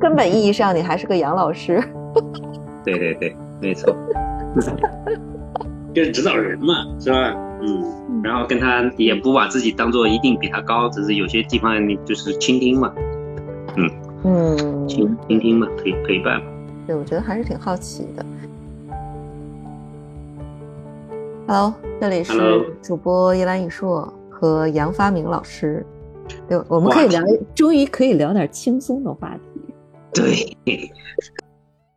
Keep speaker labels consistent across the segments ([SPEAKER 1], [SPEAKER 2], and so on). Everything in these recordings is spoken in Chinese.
[SPEAKER 1] 根本意义上你还是个杨老师。
[SPEAKER 2] 对对对，没错，就是指导人嘛，是吧？嗯，然后跟他也不把自己当做一定比他高，只是有些地方你就是倾听嘛，嗯嗯，倾倾听嘛，陪陪伴嘛。
[SPEAKER 1] 对，我觉得还是挺好奇的。Hello，这里是主播叶兰宇硕和杨发明老师。对，我们可以聊，终于可以聊点轻松的话题。
[SPEAKER 2] 对，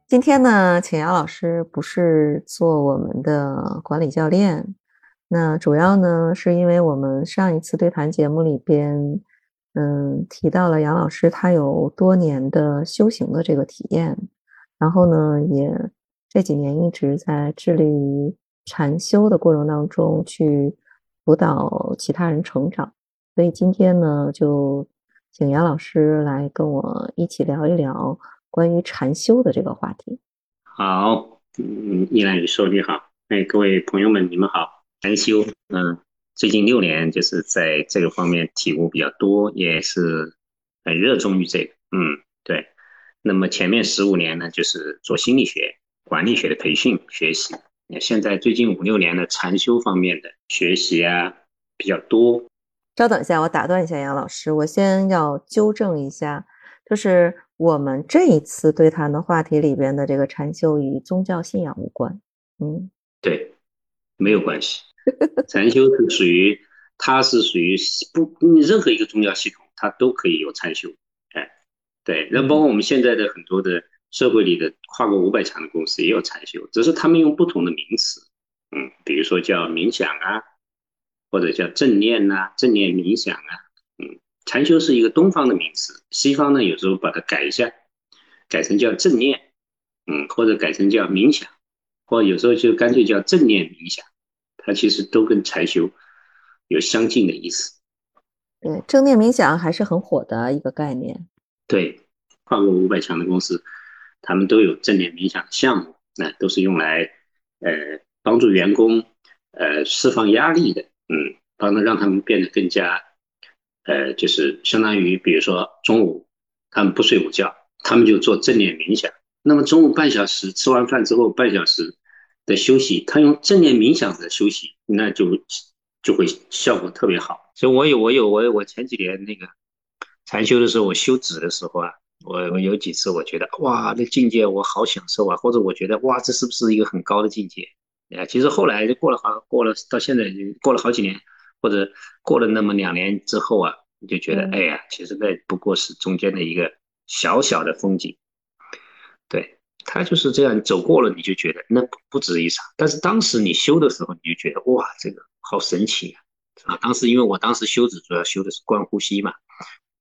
[SPEAKER 1] 今天呢，请杨老师不是做我们的管理教练，那主要呢是因为我们上一次对谈节目里边，嗯，提到了杨老师他有多年的修行的这个体验，然后呢，也这几年一直在致力于禅修的过程当中去辅导其他人成长。所以今天呢，就请杨老师来跟我一起聊一聊关于禅修的这个话题。
[SPEAKER 2] 好，嗯，依兰宇说你好，哎，各位朋友们，你们好。禅修，嗯，最近六年就是在这个方面体悟比较多，也是很热衷于这个，嗯，对。那么前面十五年呢，就是做心理学、管理学的培训学习。现在最近五六年的禅修方面的学习啊比较多。
[SPEAKER 1] 稍等一下，我打断一下杨老师，我先要纠正一下，就是我们这一次对谈的话题里边的这个禅修与宗教信仰无关。
[SPEAKER 2] 嗯，对，没有关系。禅修是属于，它是属于不，你任何一个宗教系统它都可以有禅修。哎，对，那包括我们现在的很多的社会里的跨过五百强的公司也有禅修，只是他们用不同的名词。嗯，比如说叫冥想啊。或者叫正念呐，正念冥想啊，嗯，禅修是一个东方的名词，西方呢有时候把它改一下，改成叫正念，嗯，或者改成叫冥想，或有时候就干脆叫正念冥想，它其实都跟禅修有相近的意思。
[SPEAKER 1] 对，正念冥想还是很火的一个概念。
[SPEAKER 2] 对，跨过五百强的公司，他们都有正念冥想项目，那都是用来呃帮助员工呃释放压力的。嗯，帮助让他们变得更加，呃，就是相当于，比如说中午他们不睡午觉，他们就做正念冥想。那么中午半小时吃完饭之后半小时的休息，他用正念冥想的休息，那就就会效果特别好。所以我有我有我我前几年那个禅修的时候，我修止的时候啊，我我有几次我觉得哇，那境界我好享受啊，或者我觉得哇，这是不是一个很高的境界？哎，其实后来就过了好过了，到现在就过了好几年，或者过了那么两年之后啊，你就觉得，哎呀，其实那不过是中间的一个小小的风景。对他就是这样走过了，你就觉得那不不值一场。但是当时你修的时候，你就觉得哇，这个好神奇啊！啊，当时因为我当时修止主要修的是观呼吸嘛，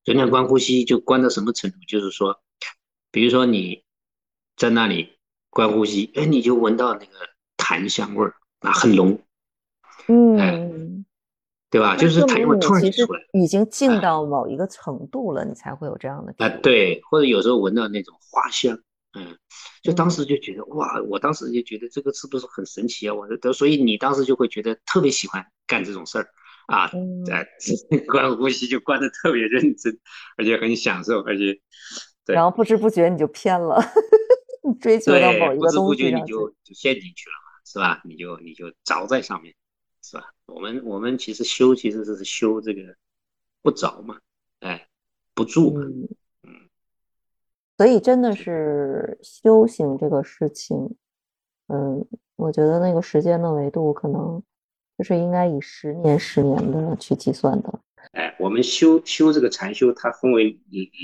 [SPEAKER 2] 就那观呼吸就观到什么程度？就是说，比如说你在那里观呼吸，哎，你就闻到那个。檀香味儿啊，很浓，
[SPEAKER 1] 嗯，
[SPEAKER 2] 对吧？就是檀香味突然出来，
[SPEAKER 1] 已经静到某一个程度了，你才会有这样的
[SPEAKER 2] 啊。对，或者有时候闻到那种花香，嗯，就当时就觉得哇，我当时就觉得这个是不是很神奇啊？我所以你当时就会觉得特别喜欢干这种事儿啊，在 观呼吸就观的特别认真，而且很享受，而且
[SPEAKER 1] 然后不知不觉你就偏了，你 追求到某一个东西，
[SPEAKER 2] 你就就陷进去了。是吧？你就你就着在上面，是吧？我们我们其实修其实是修这个不着嘛，哎，不住嘛，
[SPEAKER 1] 嗯。所以真的是修行这个事情，嗯，我觉得那个时间的维度可能就是应该以十年十年的去计算的。
[SPEAKER 2] 哎，我们修修这个禅修，它分为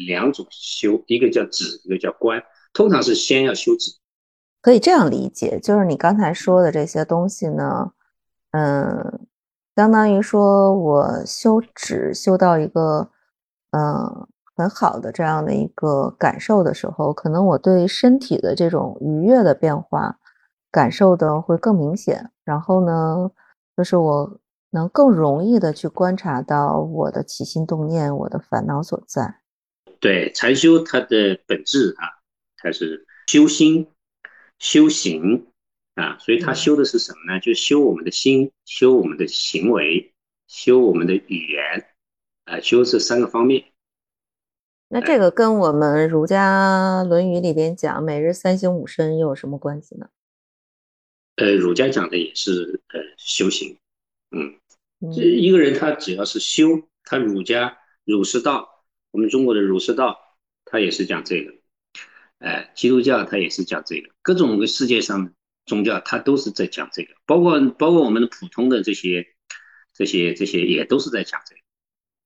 [SPEAKER 2] 两种修，一个叫止，一个叫观。通常是先要修止。
[SPEAKER 1] 可以这样理解，就是你刚才说的这些东西呢，嗯，相当于说我修止修到一个嗯很好的这样的一个感受的时候，可能我对身体的这种愉悦的变化感受的会更明显，然后呢，就是我能更容易的去观察到我的起心动念，我的烦恼所在。
[SPEAKER 2] 对，禅修它的本质啊，它是修心。修行。啊，所以他修的是什么呢？就修我们的心，修我们的行为，修我们的语言，啊，修这三个方面。
[SPEAKER 1] 那这个跟我们儒家《论语》里边讲每日三省吾身又有什么关系呢？
[SPEAKER 2] 呃，儒家讲的也是呃修行，嗯，这一个人他只要是修，他儒家儒释道，我们中国的儒释道，他也是讲这个，哎，基督教它也是讲这个，各种世界上宗教它都是在讲这个，包括包括我们的普通的这些这些这些也都是在讲这个，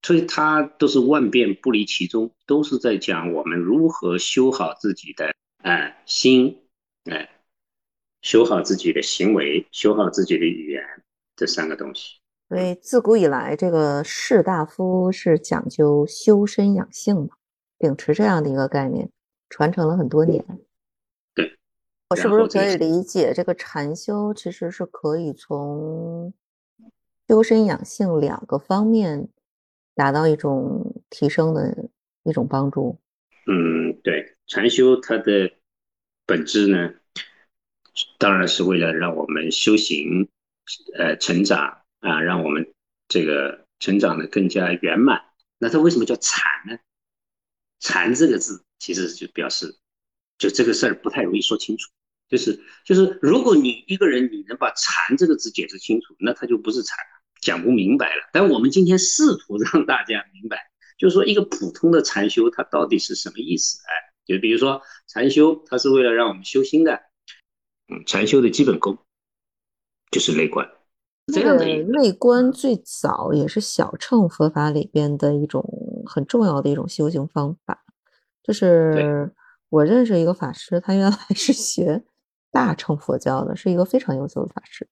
[SPEAKER 2] 所以它都是万变不离其宗，都是在讲我们如何修好自己的哎心，哎。修好自己的行为，修好自己的语言，这三个东西。
[SPEAKER 1] 所以自古以来，这个士大夫是讲究修身养性嘛，秉持这样的一个概念，传承了很多年。
[SPEAKER 2] 对，
[SPEAKER 1] 我是不是可以理解，这个禅修其实是可以从修身养性两个方面达到一种提升的一种帮助？
[SPEAKER 2] 嗯，对，禅修它的本质呢？当然是为了让我们修行，呃，成长啊，让我们这个成长的更加圆满。那它为什么叫禅呢？禅这个字其实就表示，就这个事儿不太容易说清楚。就是就是，如果你一个人你能把禅这个字解释清楚，那他就不是禅，讲不明白了。但我们今天试图让大家明白，就是说一个普通的禅修它到底是什么意思？哎，就比如说禅修，它是为了让我们修心的。嗯禅修的基本功就是内观，这样的
[SPEAKER 1] 内观最早也是小乘佛法里边的一种很重要的一种修行方法。就是我认识一个法师，他原来是学大乘佛教的，是一个非常优秀的法师。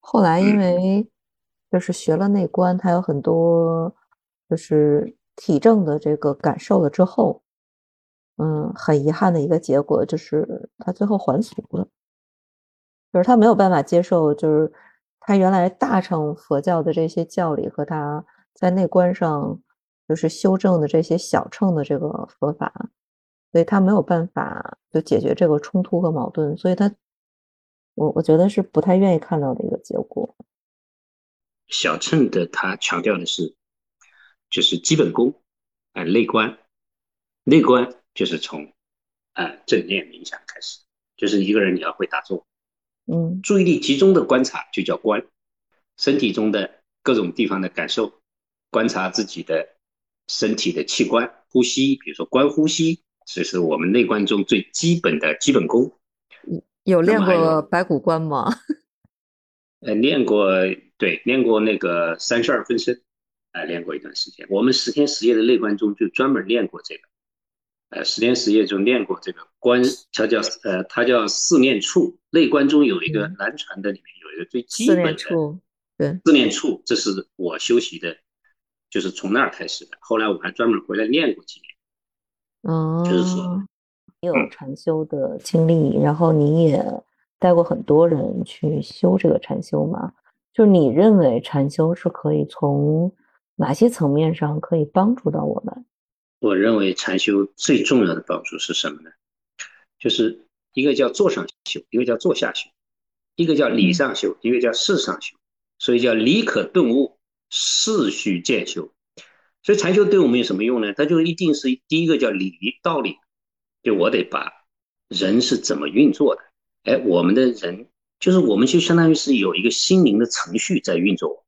[SPEAKER 1] 后来因为就是学了内观，他有很多就是体证的这个感受了之后，嗯，很遗憾的一个结果就是他最后还俗了。就是他没有办法接受，就是他原来大乘佛教的这些教理和他在内观上就是修正的这些小乘的这个佛法，所以他没有办法就解决这个冲突和矛盾，所以他我我觉得是不太愿意看到的一个结果。
[SPEAKER 2] 小乘的他强调的是，就是基本功，哎，内观，内观就是从啊正念冥想开始，就是一个人你要会打坐。
[SPEAKER 1] 嗯，
[SPEAKER 2] 注意力集中的观察就叫观，身体中的各种地方的感受，观察自己的身体的器官、呼吸，比如说观呼吸，这是我们内观中最基本的基本功。
[SPEAKER 1] 有练过白骨观吗？
[SPEAKER 2] 呃，练过，对，练过那个三十二分身，哎，练过一段时间。我们十天十夜的内观中就专门练过这个。呃，十天十夜就练过这个观，它叫呃，它叫四念处。内观中有一个南传的，里面有一个最基本的
[SPEAKER 1] 对
[SPEAKER 2] 四念处，这是我修习的，就是从那儿开始的。后来我还专门回来练过几年。
[SPEAKER 1] 哦，
[SPEAKER 2] 就是说，
[SPEAKER 1] 你有禅修的经历，然后你也带过很多人去修这个禅修嘛？就是你认为禅修是可以从哪些层面上可以帮助到我们？
[SPEAKER 2] 我认为禅修最重要的帮助是什么呢？就是一个叫坐上修，一个叫坐下修，一个叫理上修，一个叫事上修。所以叫理可顿悟，事须渐修。所以禅修对我们有什么用呢？它就一定是第一个叫理道理，就我得把人是怎么运作的。哎，我们的人就是我们就相当于是有一个心灵的程序在运作。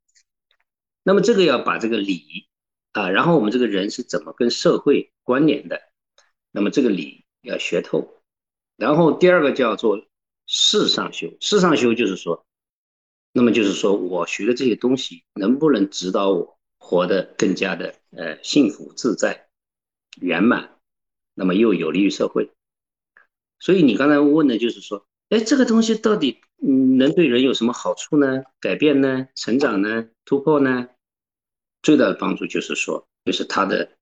[SPEAKER 2] 那么这个要把这个理。啊，然后我们这个人是怎么跟社会关联的？那么这个理要学透。然后第二个叫做事上修，事上修就是说，那么就是说我学的这些东西能不能指导我活得更加的呃幸福自在、圆满，那么又有利于社会。所以你刚才问的就是说，哎，这个东西到底能对人有什么好处呢？改变呢？成长呢？突破呢？最大的帮助就是说，就是他的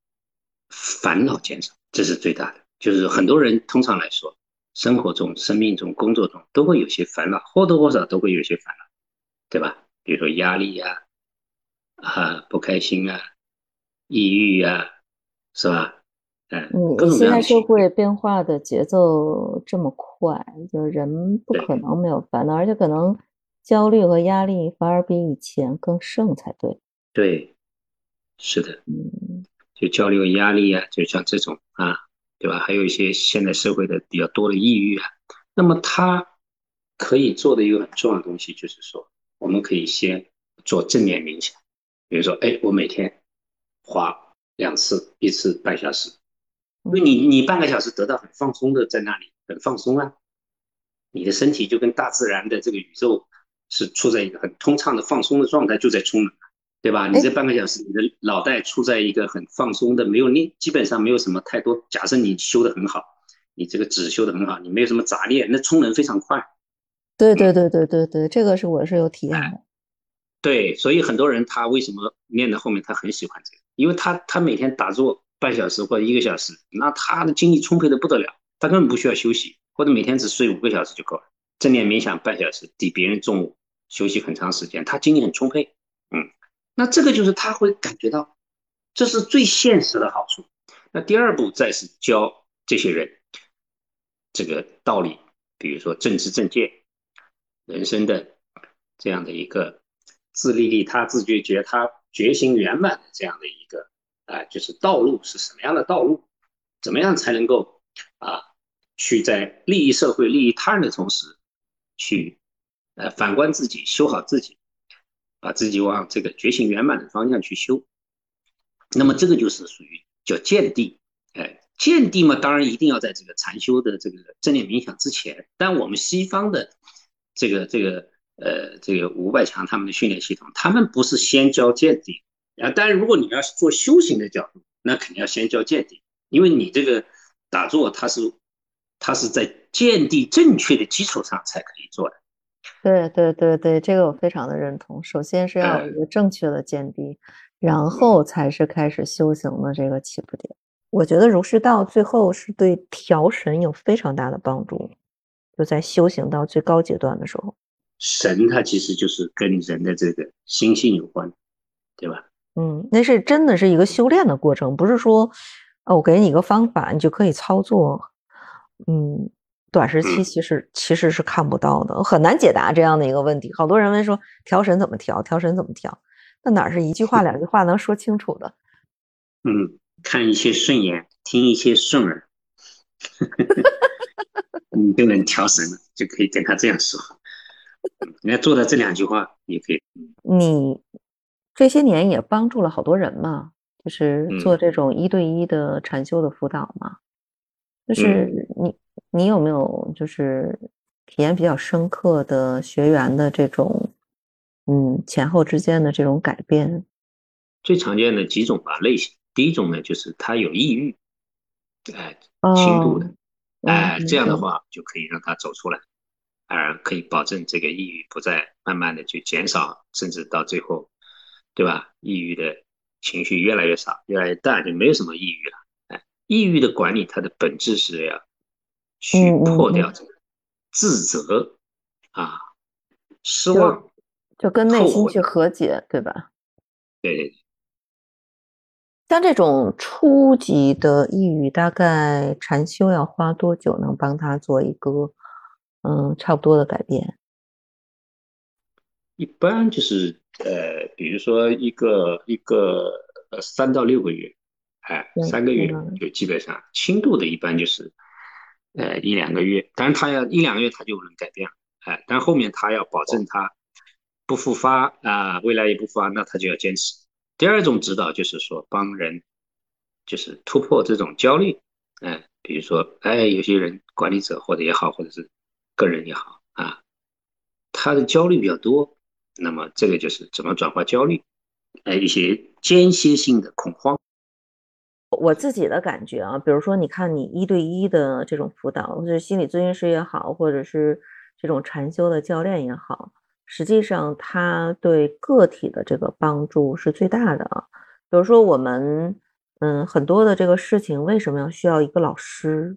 [SPEAKER 2] 烦恼减少，这是最大的。就是很多人通常来说，生活中、生命中、工作中都会有些烦恼，或多或少都会有些烦恼，对吧？比如说压力呀，啊，不开心啊，抑郁呀，是吧？嗯，
[SPEAKER 1] 现在社会变化的节奏这么快，就人不可能没有烦恼，而且可能焦虑和压力反而比以前更盛才对。
[SPEAKER 2] 对。是的，
[SPEAKER 1] 嗯，
[SPEAKER 2] 就焦虑和压力啊，就像这种啊，对吧？还有一些现在社会的比较多的抑郁啊，那么他可以做的一个很重要的东西就是说，我们可以先做正念冥想，比如说，哎，我每天花两次，一次半小时，因为你你半个小时得到很放松的在那里，很放松啊，你的身体就跟大自然的这个宇宙是处在一个很通畅的放松的状态，就在充能。对吧？你这半个小时，你的脑袋处在一个很放松的，没有念，基本上没有什么太多。假设你修的很好，你这个纸修的很好，你没有什么杂念，那充能非常快。
[SPEAKER 1] 对对对对对对，这个是我是有体验的。
[SPEAKER 2] 对，所以很多人他为什么练到后面他很喜欢这个？因为他他每天打坐半小时或者一个小时，那他的精力充沛的不得了，他根本不需要休息，或者每天只睡五个小时就够了。正念冥想半小时，比别人中午休息很长时间，他精力很充沛。嗯。那这个就是他会感觉到，这是最现实的好处。那第二步再是教这些人这个道理，比如说正知正见、人生的这样的一个自利利他、自觉觉他、觉醒圆满的这样的一个啊，就是道路是什么样的道路？怎么样才能够啊，去在利益社会、利益他人的同时，去呃反观自己、修好自己。把自己往这个觉醒圆满的方向去修，那么这个就是属于叫见地，哎，见地嘛，当然一定要在这个禅修的这个正念冥想之前。但我们西方的这个这个呃这个五百强他们的训练系统，他们不是先教见地啊。但是如果你要是做修行的角度，那肯定要先教见地，因为你这个打坐它是它是在见地正确的基础上才可以做的。
[SPEAKER 1] 对对对对，这个我非常的认同。首先是要有一个正确的见地，然后才是开始修行的这个起步点。我觉得儒释道最后是对调神有非常大的帮助，就在修行到最高阶段的时候。
[SPEAKER 2] 神它其实就是跟人的这个心性有关，对吧？
[SPEAKER 1] 嗯，那是真的是一个修炼的过程，不是说哦，我给你一个方法，你就可以操作。嗯。短时期其实其实是看不到的，很难解答这样的一个问题。好多人问说调神怎么调？调神怎么调？那哪是一句话两句话能说清楚的？
[SPEAKER 2] 嗯，看一些顺眼，听一些顺耳，你就能调神了，就可以跟他这样说。你要做到这两句话也可以。
[SPEAKER 1] 你这些年也帮助了好多人嘛，就是做这种一对一的禅修的辅导嘛，就是你。你有没有就是体验比较深刻的学员的这种，嗯，前后之间的这种改变？
[SPEAKER 2] 最常见的几种吧类型，第一种呢就是他有抑郁，哎，轻度的，哎，这样的话就可以让他走出来，而可以保证这个抑郁不再慢慢的去减少，甚至到最后，对吧？抑郁的情绪越来越少，越来越淡，就没有什么抑郁了。哎，抑郁的管理它的本质是要。去破掉这个自责啊、失望，
[SPEAKER 1] 就跟内心去和解，对吧？
[SPEAKER 2] 对对对。
[SPEAKER 1] 像这种初级的抑郁，大概禅修要花多久能帮他做一个嗯差不多的改变？
[SPEAKER 2] 一般就是呃，比如说一个一个呃三到六个月，哎，三个月就基本上轻度的，一般就是。呃，一两个月，当然他要一两个月他就能改变了，哎，但后面他要保证他不复发啊，未来也不复发，那他就要坚持。第二种指导就是说帮人，就是突破这种焦虑，哎，比如说，哎，有些人管理者或者也好，或者是个人也好啊，他的焦虑比较多，那么这个就是怎么转化焦虑，哎，一些间歇性的恐慌。
[SPEAKER 1] 我自己的感觉啊，比如说，你看你一对一的这种辅导，或者心理咨询师也好，或者是这种禅修的教练也好，实际上他对个体的这个帮助是最大的啊。比如说，我们嗯很多的这个事情为什么要需要一个老师？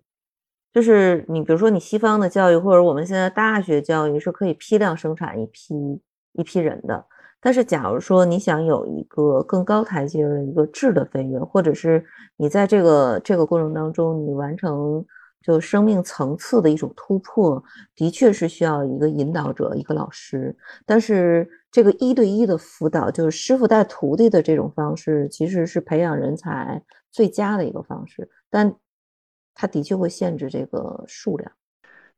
[SPEAKER 1] 就是你比如说你西方的教育，或者我们现在大学教育是可以批量生产一批一批人的。但是，假如说你想有一个更高台阶的一个质的飞跃，或者是你在这个这个过程当中，你完成就生命层次的一种突破，的确是需要一个引导者，一个老师。但是这个一对一的辅导，就是师傅带徒弟的这种方式，其实是培养人才最佳的一个方式，但它的确会限制这个数量，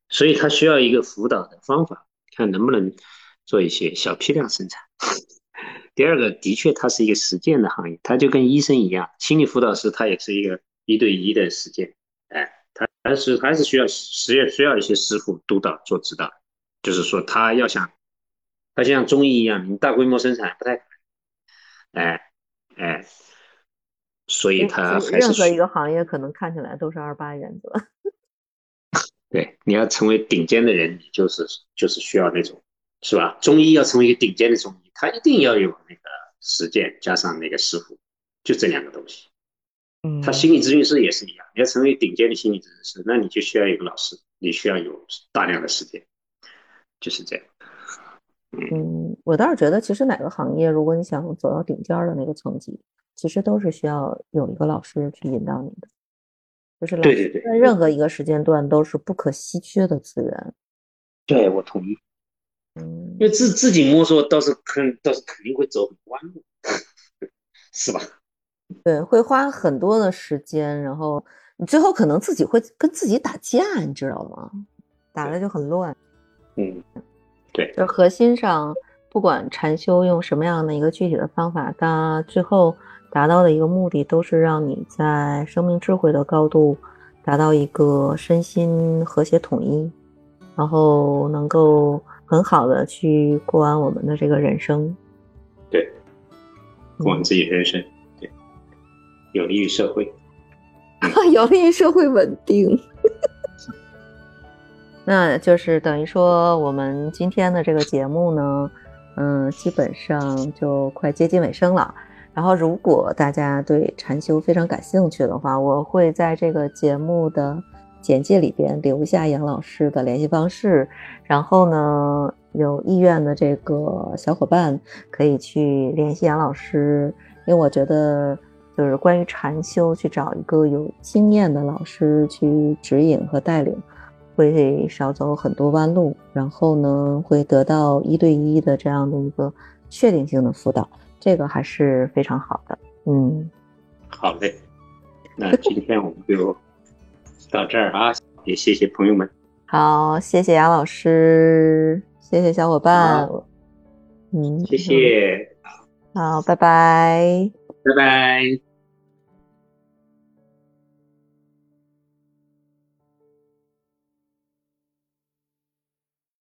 [SPEAKER 2] 所以它需要一个辅导的方法，看能不能做一些小批量生产。第二个，的确它是一个实践的行业，它就跟医生一样，心理辅导师他也是一个一对一的实践，哎，还是还是需要实验，需要一些师傅督导做指导，就是说他要想。它像中医一样，你大规模生产不太可能，哎哎，所以他还是
[SPEAKER 1] 任何一个行业可能看起来都是二八原则。
[SPEAKER 2] 对，你要成为顶尖的人，你就是就是需要那种，是吧？中医要成为一个顶尖的中医，他一定要有那个实践加上那个师傅，就这两个东西。
[SPEAKER 1] 嗯，
[SPEAKER 2] 他心理咨询师也是一样，你要成为顶尖的心理咨询师，那你就需要一个老师，你需要有大量的时间，就是这样。
[SPEAKER 1] 嗯，我倒是觉得，其实哪个行业，如果你想走到顶尖的那个层级，其实都是需要有一个老师去引导你的。就是对对对在任何一个时间段都是不可稀缺的资源。
[SPEAKER 2] 对，我同意。嗯，因为自自己摸索倒是肯倒是肯定会走很弯路，是吧？
[SPEAKER 1] 对，会花很多的时间，然后你最后可能自己会跟自己打架，你知道吗？打了就很乱。
[SPEAKER 2] 嗯。对，
[SPEAKER 1] 就核心上，不管禅修用什么样的一个具体的方法，它最后达到的一个目的，都是让你在生命智慧的高度达到一个身心和谐统一，然后能够很好的去过完我们的这个人生。
[SPEAKER 2] 对，过完自己人生，对，有利于社会，
[SPEAKER 1] 有利于社会稳定。那就是等于说，我们今天的这个节目呢，嗯，基本上就快接近尾声了。然后，如果大家对禅修非常感兴趣的话，我会在这个节目的简介里边留下杨老师的联系方式。然后呢，有意愿的这个小伙伴可以去联系杨老师，因为我觉得就是关于禅修，去找一个有经验的老师去指引和带领。会少走很多弯路，然后呢，会得到一对一的这样的一个确定性的辅导，这个还是非常好的。嗯，
[SPEAKER 2] 好嘞，那今天我们就到这儿啊，也谢谢朋友们。
[SPEAKER 1] 好，谢谢杨老师，谢谢小伙伴。
[SPEAKER 2] 嗯，谢谢。
[SPEAKER 1] 好，拜拜。
[SPEAKER 2] 拜拜。